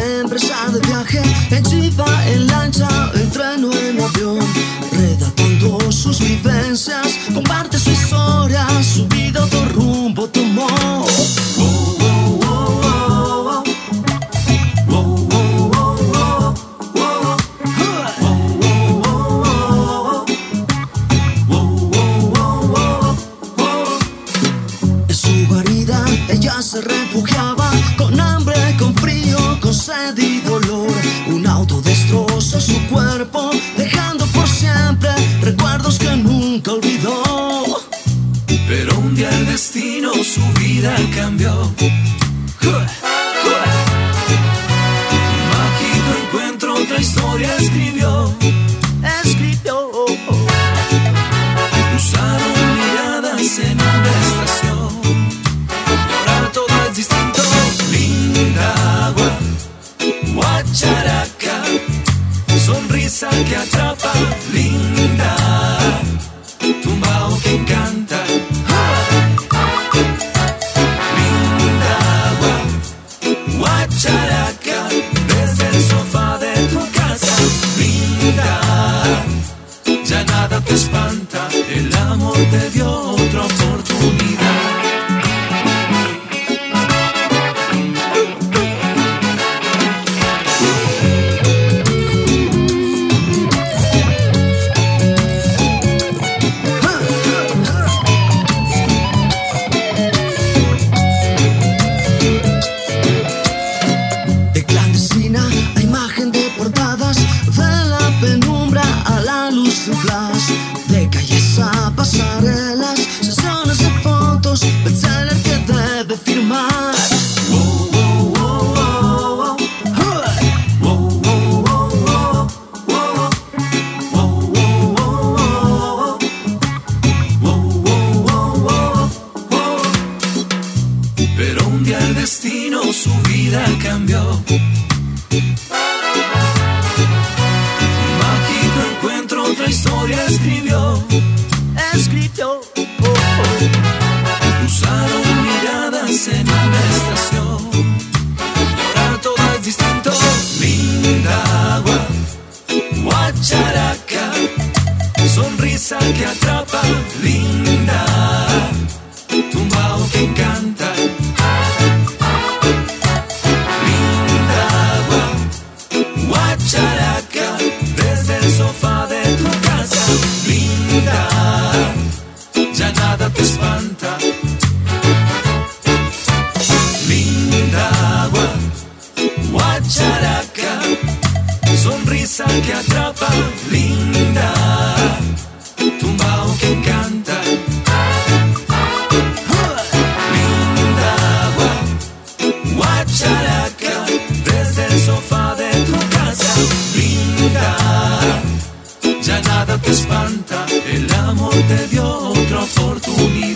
siempre está de viaje, en chiva, en lancha, en tren o en avión, redatando sus vivencias, comparte su historia, su vida, otro rumbo tomó. En su guarida ella se refugiaba Un auto destrozó su cuerpo, dejando por siempre recuerdos que nunca olvidó. Pero un día el destino su vida cambió. Mágico encuentro, otra historia escribió. Te dio otra oportunidad. Vida cambió. Mágico encuentro, otra historia escribió. Escribió. Cruzaron miradas en una estación. Ahora todo es distinto. Linda agua, guacharaca, sonrisa que atrapa. espanta. Linda agua, guacharaca, sonrisa que atrapa, linda, tumbao que canta. Linda agua, guacharaca, desde el sofá. outra oportunidade.